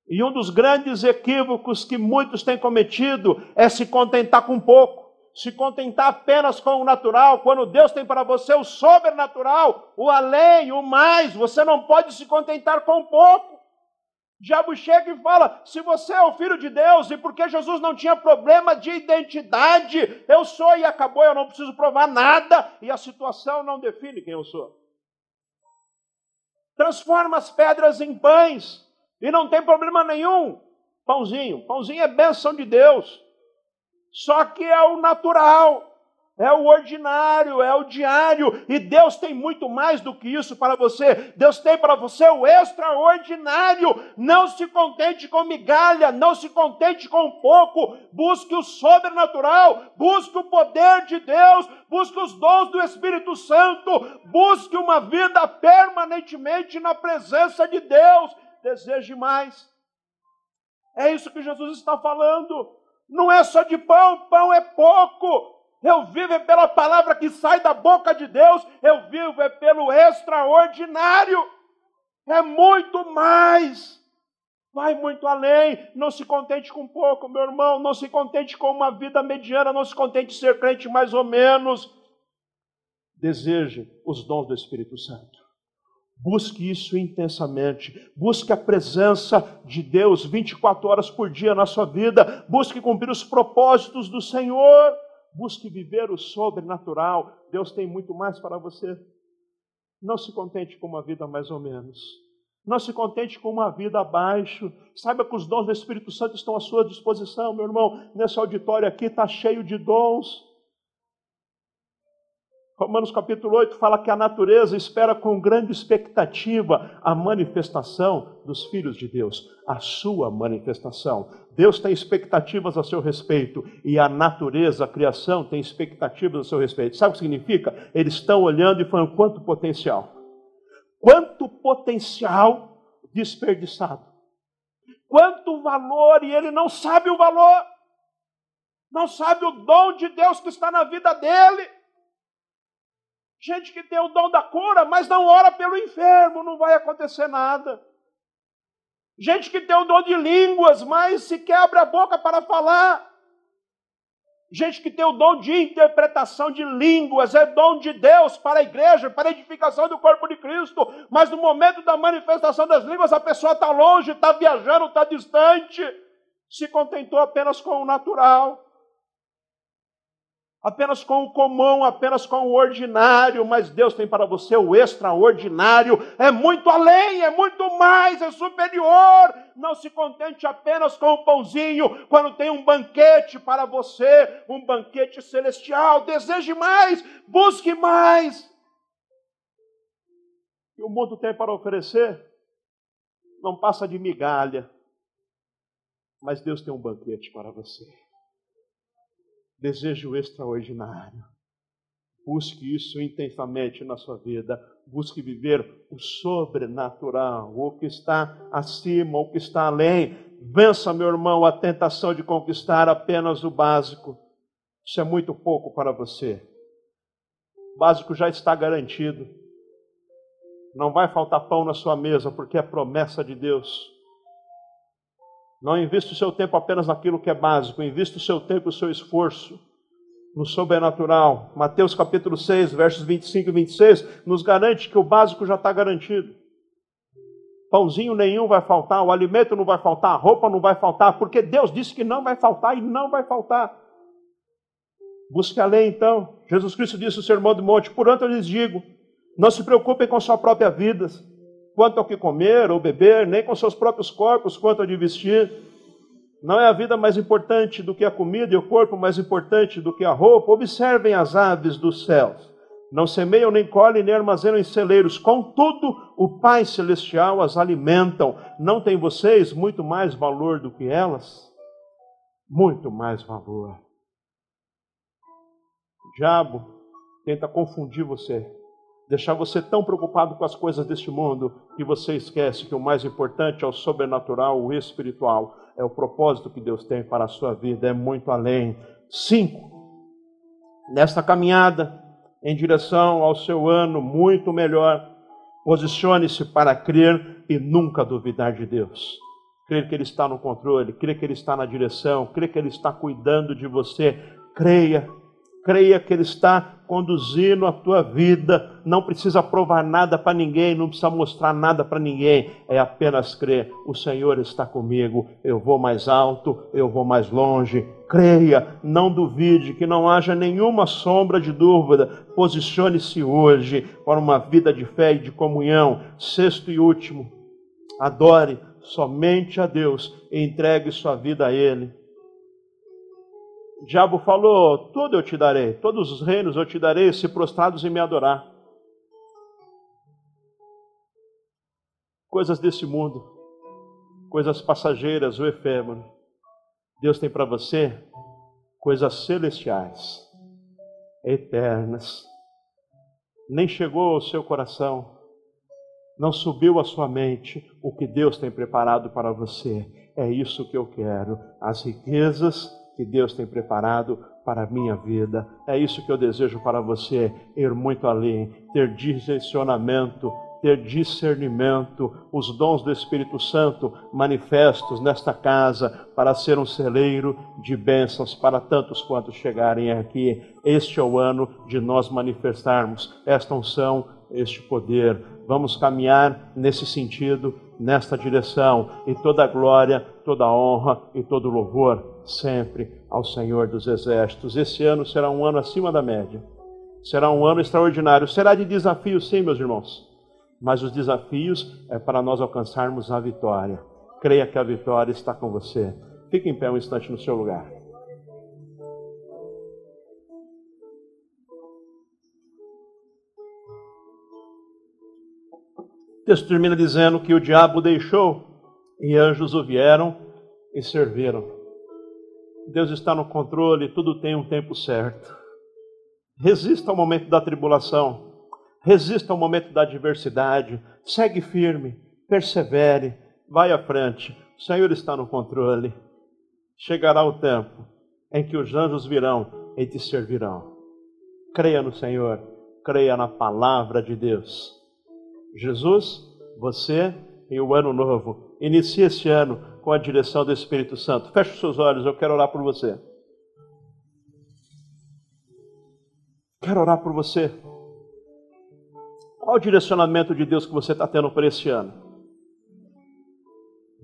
[SPEAKER 1] E um dos grandes equívocos que muitos têm cometido é se contentar com pouco, se contentar apenas com o natural, quando Deus tem para você o sobrenatural, o além, o mais, você não pode se contentar com pouco. Diabo chega e fala: se você é o filho de Deus, e porque Jesus não tinha problema de identidade, eu sou e acabou, eu não preciso provar nada, e a situação não define quem eu sou. Transforma as pedras em pães, e não tem problema nenhum. Pãozinho, pãozinho é bênção de Deus, só que é o natural é o ordinário, é o diário, e Deus tem muito mais do que isso para você. Deus tem para você o extraordinário. Não se contente com migalha, não se contente com pouco. Busque o sobrenatural, busque o poder de Deus, busque os dons do Espírito Santo, busque uma vida permanentemente na presença de Deus. Deseje mais. É isso que Jesus está falando. Não é só de pão, pão é pouco. Eu vivo é pela palavra que sai da boca de Deus, eu vivo é pelo extraordinário. É muito mais. Vai muito além. Não se contente com pouco, meu irmão. Não se contente com uma vida mediana. Não se contente ser crente mais ou menos. Deseje os dons do Espírito Santo. Busque isso intensamente. Busque a presença de Deus 24 horas por dia na sua vida. Busque cumprir os propósitos do Senhor. Busque viver o sobrenatural. Deus tem muito mais para você. Não se contente com uma vida mais ou menos. Não se contente com uma vida abaixo. Saiba que os dons do Espírito Santo estão à sua disposição, meu irmão. Nesse auditório aqui está cheio de dons. Romanos capítulo 8 fala que a natureza espera com grande expectativa a manifestação dos filhos de Deus, a sua manifestação. Deus tem expectativas a seu respeito e a natureza, a criação, tem expectativas a seu respeito. Sabe o que significa? Eles estão olhando e falando quanto potencial. Quanto potencial desperdiçado. Quanto valor e ele não sabe o valor. Não sabe o dom de Deus que está na vida dele. Gente que tem o dom da cura, mas não ora pelo enfermo, não vai acontecer nada. Gente que tem o dom de línguas, mas se quebra a boca para falar. Gente que tem o dom de interpretação de línguas, é dom de Deus para a igreja, para a edificação do corpo de Cristo, mas no momento da manifestação das línguas a pessoa está longe, está viajando, está distante, se contentou apenas com o natural apenas com o comum, apenas com o ordinário, mas Deus tem para você o extraordinário, é muito além, é muito mais, é superior. Não se contente apenas com o pãozinho, quando tem um banquete para você, um banquete celestial. Deseje mais, busque mais. E o mundo tem para oferecer não passa de migalha, mas Deus tem um banquete para você desejo extraordinário. Busque isso intensamente na sua vida. Busque viver o sobrenatural, o que está acima, o que está além. Vença, meu irmão, a tentação de conquistar apenas o básico. Isso é muito pouco para você. O básico já está garantido. Não vai faltar pão na sua mesa, porque é promessa de Deus. Não invista o seu tempo apenas naquilo que é básico, invista o seu tempo e o seu esforço no sobrenatural. Mateus capítulo 6, versos 25 e 26, nos garante que o básico já está garantido. Pãozinho nenhum vai faltar, o alimento não vai faltar, a roupa não vai faltar, porque Deus disse que não vai faltar e não vai faltar. Busque a lei então. Jesus Cristo disse no Sermão do Monte: Por eu lhes digo, não se preocupem com sua própria vida quanto ao que comer ou beber, nem com seus próprios corpos quanto ao de vestir. Não é a vida mais importante do que a comida e o corpo mais importante do que a roupa. Observem as aves dos céus. Não semeiam, nem colhem, nem armazenam em celeiros. Contudo, o Pai Celestial as alimentam. Não tem vocês muito mais valor do que elas? Muito mais valor. O diabo tenta confundir você deixar você tão preocupado com as coisas deste mundo que você esquece que o mais importante é o sobrenatural, o espiritual, é o propósito que Deus tem para a sua vida, é muito além. Cinco, nesta caminhada em direção ao seu ano muito melhor, posicione-se para crer e nunca duvidar de Deus. Crer que Ele está no controle, crer que Ele está na direção, crer que Ele está cuidando de você. Creia creia que Ele está conduzindo a tua vida. Não precisa provar nada para ninguém, não precisa mostrar nada para ninguém. É apenas crer: o Senhor está comigo. Eu vou mais alto, eu vou mais longe. Creia, não duvide, que não haja nenhuma sombra de dúvida. Posicione-se hoje para uma vida de fé e de comunhão. Sexto e último, adore somente a Deus e entregue sua vida a Ele. O diabo falou: Tudo eu te darei, todos os reinos eu te darei, se prostrados em me adorar. Coisas desse mundo, coisas passageiras, o efêmero. Deus tem para você coisas celestiais, eternas. Nem chegou ao seu coração, não subiu à sua mente o que Deus tem preparado para você É isso que eu quero. As riquezas que Deus tem preparado para a minha vida. É isso que eu desejo para você, ir muito além, ter direcionamento, ter discernimento, os dons do Espírito Santo manifestos nesta casa para ser um celeiro de bênçãos para tantos quantos chegarem aqui. Este é o ano de nós manifestarmos esta unção, este poder. Vamos caminhar nesse sentido, nesta direção, e toda glória, toda honra e todo louvor sempre ao Senhor dos Exércitos. Esse ano será um ano acima da média. Será um ano extraordinário. Será de desafio, sim, meus irmãos. Mas os desafios é para nós alcançarmos a vitória. Creia que a vitória está com você. Fique em pé um instante no seu lugar. Texto termina dizendo que o diabo deixou e anjos o vieram e serviram. Deus está no controle, tudo tem um tempo certo. Resista ao momento da tribulação, resista ao momento da adversidade, segue firme, persevere, vai à frente. O Senhor está no controle. Chegará o tempo em que os anjos virão e te servirão. Creia no Senhor, creia na palavra de Deus. Jesus, você e o ano novo. Inicie esse ano com a direção do Espírito Santo. Feche os seus olhos, eu quero orar por você. Quero orar por você. Qual o direcionamento de Deus que você está tendo para esse ano?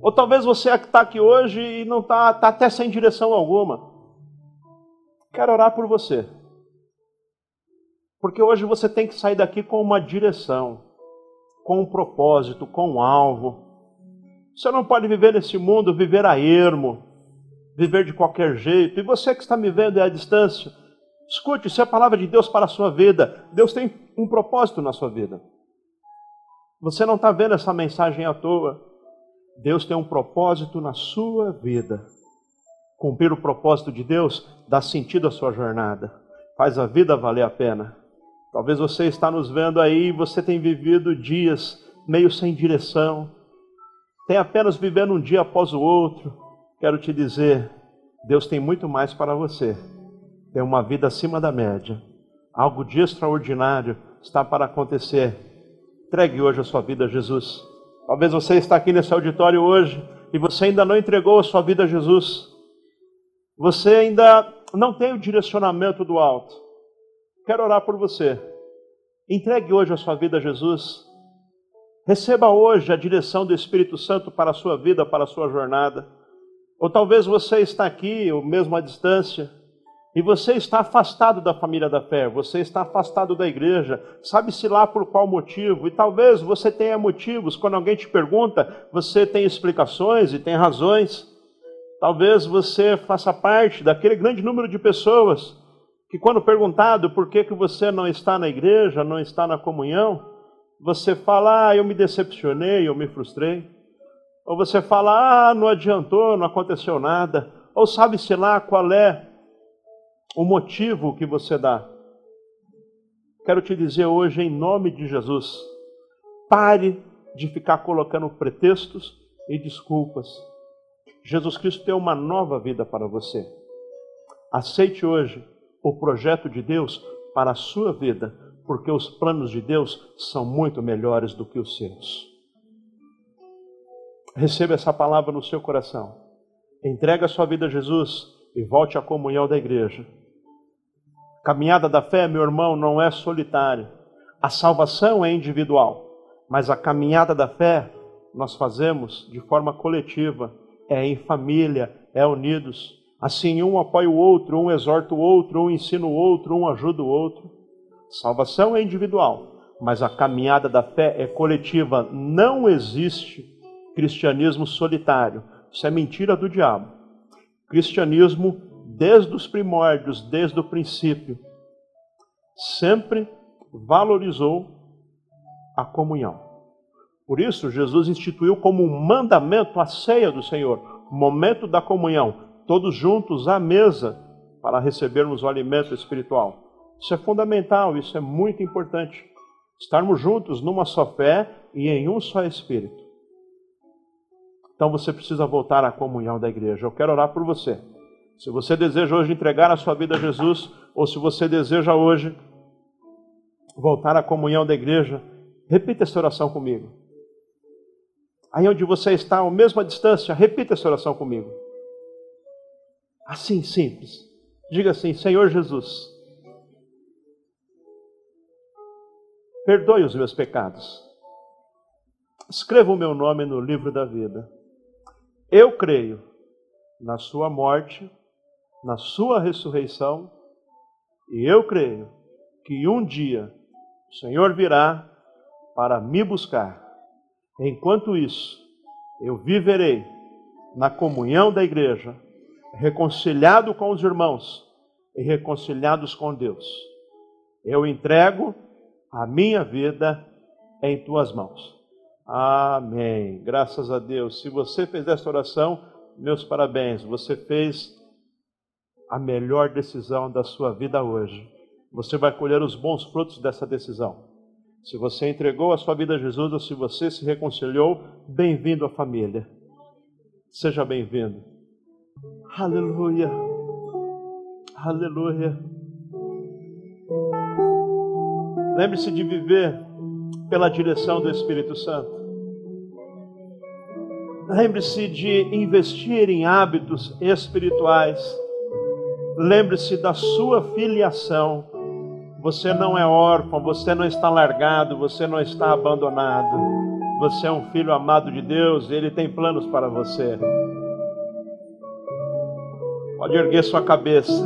[SPEAKER 1] Ou talvez você está aqui hoje e não está, está até sem direção alguma. Quero orar por você. Porque hoje você tem que sair daqui com uma direção, com um propósito, com um alvo. Você não pode viver nesse mundo, viver a ermo, viver de qualquer jeito. E você que está me vendo à distância, escute, isso é a palavra de Deus para a sua vida. Deus tem um propósito na sua vida. Você não está vendo essa mensagem à toa. Deus tem um propósito na sua vida. Cumprir o propósito de Deus dá sentido à sua jornada, faz a vida valer a pena. Talvez você está nos vendo aí você tem vivido dias meio sem direção, tem apenas vivendo um dia após o outro, quero te dizer, Deus tem muito mais para você. Tem uma vida acima da média. Algo de extraordinário está para acontecer. Entregue hoje a sua vida a Jesus. Talvez você está aqui nesse auditório hoje e você ainda não entregou a sua vida a Jesus. Você ainda não tem o direcionamento do alto. Quero orar por você. Entregue hoje a sua vida a Jesus. Receba hoje a direção do Espírito Santo para a sua vida, para a sua jornada. Ou talvez você está aqui, ou mesmo à distância, e você está afastado da família da fé, você está afastado da igreja, sabe-se lá por qual motivo, e talvez você tenha motivos, quando alguém te pergunta, você tem explicações e tem razões. Talvez você faça parte daquele grande número de pessoas que, quando perguntado por que, que você não está na igreja, não está na comunhão, você fala, ah, eu me decepcionei, eu me frustrei. Ou você fala, ah, não adiantou, não aconteceu nada. Ou sabe-se lá qual é o motivo que você dá. Quero te dizer hoje, em nome de Jesus, pare de ficar colocando pretextos e desculpas. Jesus Cristo tem uma nova vida para você. Aceite hoje o projeto de Deus para a sua vida porque os planos de Deus são muito melhores do que os seus. Receba essa palavra no seu coração. Entregue a sua vida a Jesus e volte à comunhão da igreja. Caminhada da fé, meu irmão, não é solitária. A salvação é individual, mas a caminhada da fé nós fazemos de forma coletiva, é em família, é unidos. Assim, um apoia o outro, um exorta o outro, um ensina o outro, um ajuda o outro. Salvação é individual, mas a caminhada da fé é coletiva. Não existe cristianismo solitário. Isso é mentira do diabo. Cristianismo, desde os primórdios, desde o princípio, sempre valorizou a comunhão. Por isso, Jesus instituiu como um mandamento a ceia do Senhor, momento da comunhão, todos juntos à mesa para recebermos o alimento espiritual. Isso é fundamental, isso é muito importante. Estarmos juntos numa só fé e em um só espírito. Então você precisa voltar à comunhão da igreja. Eu quero orar por você. Se você deseja hoje entregar a sua vida a Jesus, ou se você deseja hoje voltar à comunhão da igreja, repita essa oração comigo. Aí onde você está, a mesma distância, repita essa oração comigo. Assim, simples. Diga assim: Senhor Jesus, perdoe os meus pecados. Escreva o meu nome no livro da vida. Eu creio na Sua morte na sua ressurreição, e eu creio que um dia o Senhor virá para me buscar. Enquanto isso, eu viverei na comunhão da igreja, reconciliado com os irmãos e reconciliados com Deus. Eu entrego a minha vida em tuas mãos. Amém. Graças a Deus. Se você fez esta oração, meus parabéns. Você fez a melhor decisão da sua vida hoje. Você vai colher os bons frutos dessa decisão. Se você entregou a sua vida a Jesus ou se você se reconciliou, bem-vindo à família. Seja bem-vindo. Aleluia. Aleluia. Lembre-se de viver pela direção do Espírito Santo. Lembre-se de investir em hábitos espirituais Lembre-se da sua filiação. Você não é órfão, você não está largado, você não está abandonado. Você é um filho amado de Deus, e ele tem planos para você. Pode erguer sua cabeça.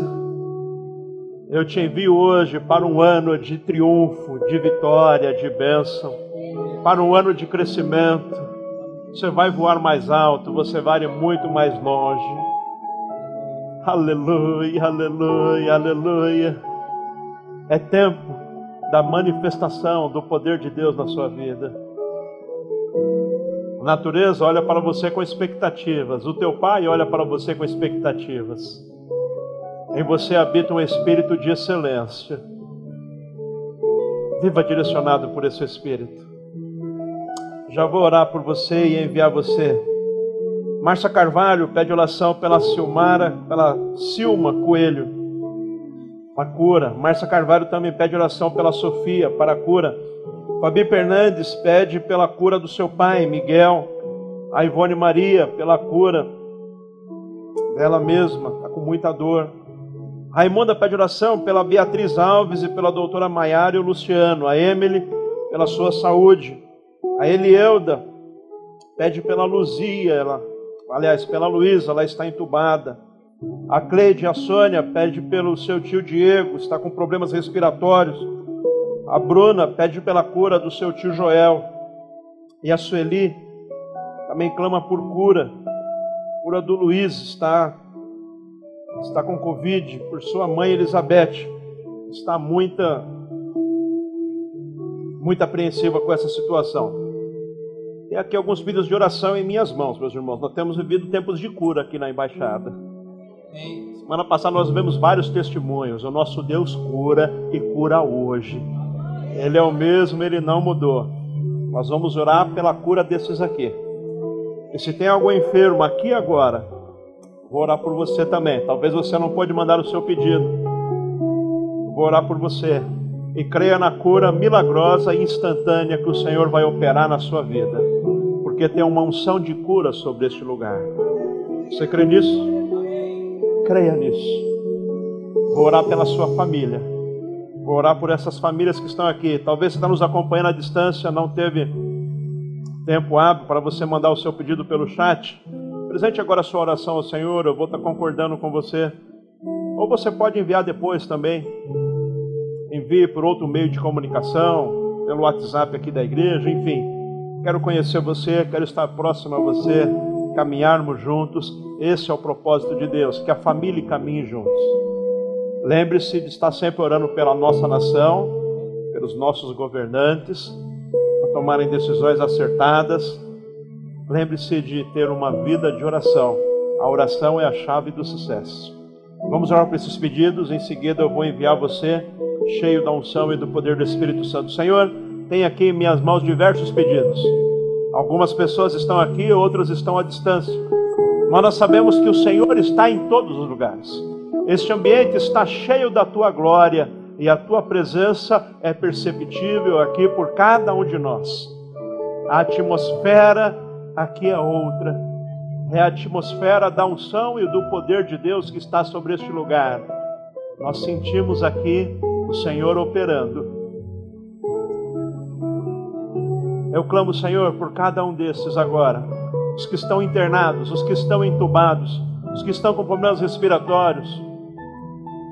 [SPEAKER 1] Eu te envio hoje para um ano de triunfo, de vitória, de bênção, para um ano de crescimento. Você vai voar mais alto, você vai muito mais longe. Aleluia, aleluia, aleluia. É tempo da manifestação do poder de Deus na sua vida. Natureza olha para você com expectativas, o teu pai olha para você com expectativas. Em você habita um espírito de excelência. Viva direcionado por esse espírito. Já vou orar por você e enviar você Márcia Carvalho pede oração pela Silmara, pela Silma Coelho, para cura. Márcia Carvalho também pede oração pela Sofia, para cura. Fabi Fernandes pede pela cura do seu pai, Miguel. A Ivone Maria, pela cura dela mesma, está com muita dor. Raimunda pede oração pela Beatriz Alves e pela doutora Maiara e o Luciano. A Emily, pela sua saúde. A Elielda pede pela Luzia, ela aliás, pela Luísa, ela está entubada. A Cleide a Sônia pede pelo seu tio Diego, está com problemas respiratórios. A Bruna pede pela cura do seu tio Joel. E a Sueli também clama por cura. Cura do Luiz está está com Covid, por sua mãe Elizabeth. Está muita muito apreensiva com essa situação. Tem aqui alguns pedidos de oração em minhas mãos, meus irmãos. Nós temos vivido tempos de cura aqui na embaixada. Semana passada nós vemos vários testemunhos. O nosso Deus cura e cura hoje. Ele é o mesmo, ele não mudou. Nós vamos orar pela cura desses aqui. E se tem algum enfermo aqui agora, vou orar por você também. Talvez você não pode mandar o seu pedido. Vou orar por você e creia na cura milagrosa e instantânea que o Senhor vai operar na sua vida, porque tem uma unção de cura sobre este lugar. Você crê nisso? Creia nisso. Vou orar pela sua família. Vou orar por essas famílias que estão aqui. Talvez você está nos acompanhando à distância, não teve tempo hábil para você mandar o seu pedido pelo chat. Presente agora a sua oração ao Senhor, eu vou estar concordando com você. Ou você pode enviar depois também envie por outro meio de comunicação, pelo WhatsApp aqui da igreja, enfim. Quero conhecer você, quero estar próximo a você, caminharmos juntos. Esse é o propósito de Deus, que a família caminhe juntos. Lembre-se de estar sempre orando pela nossa nação, pelos nossos governantes, para tomarem decisões acertadas. Lembre-se de ter uma vida de oração. A oração é a chave do sucesso. Vamos orar por esses pedidos, em seguida eu vou enviar você cheio da unção e do poder do Espírito Santo. Senhor, tem aqui em minhas mãos diversos pedidos. Algumas pessoas estão aqui, outras estão à distância. Mas nós sabemos que o Senhor está em todos os lugares. Este ambiente está cheio da tua glória e a tua presença é perceptível aqui por cada um de nós. A atmosfera aqui é outra. É a atmosfera da unção e do poder de Deus que está sobre este lugar. Nós sentimos aqui o Senhor operando. Eu clamo, Senhor, por cada um desses agora. Os que estão internados, os que estão entubados, os que estão com problemas respiratórios.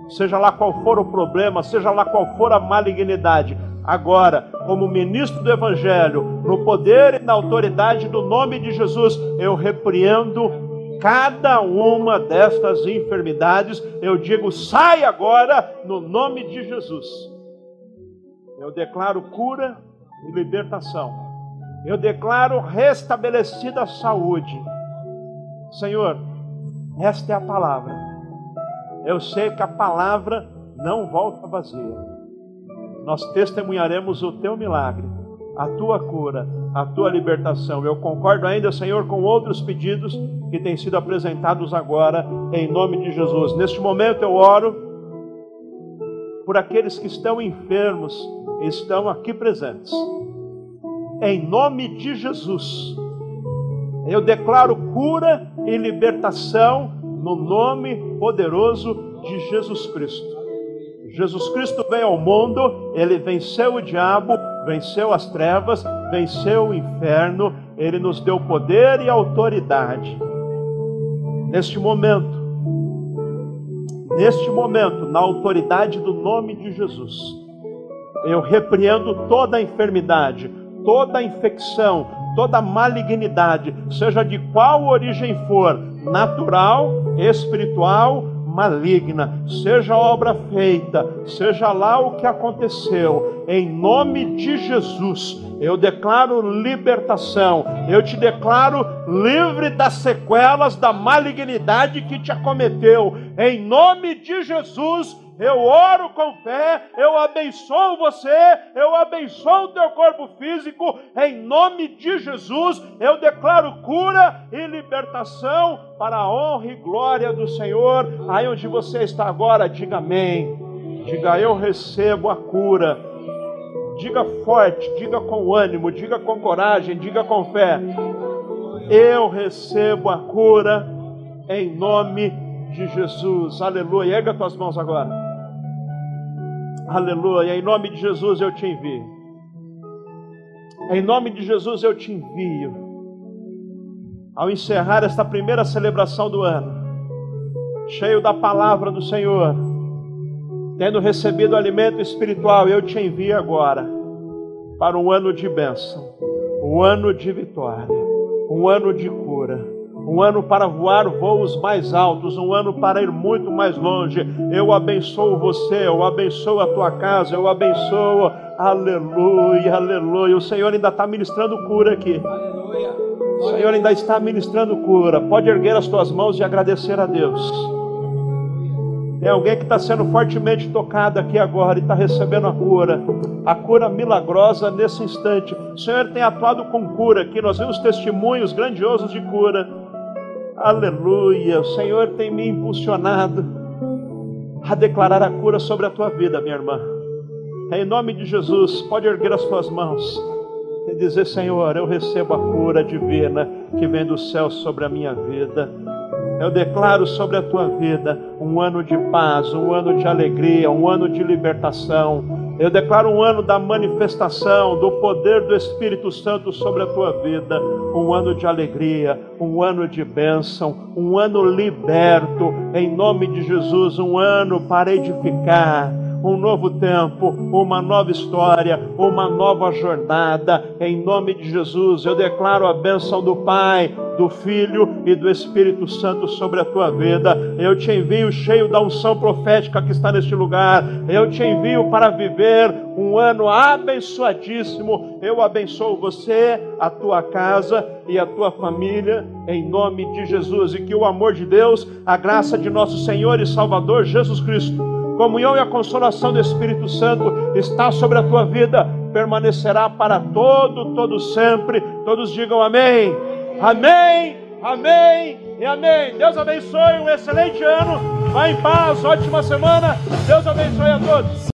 [SPEAKER 1] Seja lá qual for o problema, seja lá qual for a malignidade, agora, como ministro do Evangelho, no poder e na autoridade do nome de Jesus, eu repreendo cada uma destas enfermidades. Eu digo, sai agora no nome de Jesus. Eu declaro cura e libertação. Eu declaro restabelecida saúde. Senhor, esta é a palavra. Eu sei que a palavra não volta vazia nós testemunharemos o teu milagre, a tua cura, a tua libertação. Eu concordo ainda, Senhor, com outros pedidos que têm sido apresentados agora, em nome de Jesus. Neste momento eu oro por aqueles que estão enfermos estão aqui presentes. Em nome de Jesus, eu declaro cura e libertação no nome poderoso de Jesus Cristo. Jesus Cristo veio ao mundo, ele venceu o diabo, venceu as trevas, venceu o inferno, ele nos deu poder e autoridade. Neste momento, neste momento, na autoridade do nome de Jesus, eu repreendo toda a enfermidade, toda a infecção, toda a malignidade, seja de qual origem for, natural, espiritual, maligna, seja obra feita, seja lá o que aconteceu, em nome de Jesus, eu declaro libertação, eu te declaro livre das sequelas da malignidade que te acometeu, em nome de Jesus eu oro com fé, eu abençoo você, eu abençoo o teu corpo físico, em nome de Jesus, eu declaro cura e libertação para a honra e glória do Senhor. Aí onde você está agora, diga amém. Diga eu recebo a cura. Diga forte, diga com ânimo, diga com coragem, diga com fé. Eu recebo a cura em nome de Jesus. Aleluia. Erga tuas mãos agora. Aleluia. Em nome de Jesus eu te envio. Em nome de Jesus eu te envio. Ao encerrar esta primeira celebração do ano, cheio da palavra do Senhor, tendo recebido alimento espiritual, eu te envio agora para um ano de bênção, um ano de vitória, um ano de cura um ano para voar voos mais altos, um ano para ir muito mais longe. Eu abençoo você, eu abençoo a tua casa, eu abençoo, aleluia, aleluia. O Senhor ainda está ministrando cura aqui. O Senhor ainda está ministrando cura. Pode erguer as tuas mãos e agradecer a Deus. Tem alguém que está sendo fortemente tocado aqui agora e está recebendo a cura, a cura milagrosa nesse instante. O Senhor tem atuado com cura aqui, nós vemos testemunhos grandiosos de cura. Aleluia. O Senhor tem me impulsionado a declarar a cura sobre a tua vida, minha irmã. Em nome de Jesus, pode erguer as tuas mãos e dizer: Senhor, eu recebo a cura divina que vem do céu sobre a minha vida. Eu declaro sobre a tua vida um ano de paz, um ano de alegria, um ano de libertação, eu declaro um ano da manifestação do poder do Espírito Santo sobre a tua vida, um ano de alegria, um ano de bênção, um ano liberto, em nome de Jesus, um ano para edificar um novo tempo, uma nova história, uma nova jornada. Em nome de Jesus, eu declaro a bênção do Pai, do Filho e do Espírito Santo sobre a tua vida. Eu te envio cheio da unção profética que está neste lugar. Eu te envio para viver um ano abençoadíssimo. Eu abençoo você, a tua casa e a tua família, em nome de Jesus. E que o amor de Deus, a graça de nosso Senhor e Salvador Jesus Cristo comunhão e a consolação do Espírito Santo está sobre a tua vida permanecerá para todo, todo sempre. Todos digam amém. Amém, amém e amém. Deus abençoe, um excelente ano. Vá em paz, ótima semana. Deus abençoe a todos.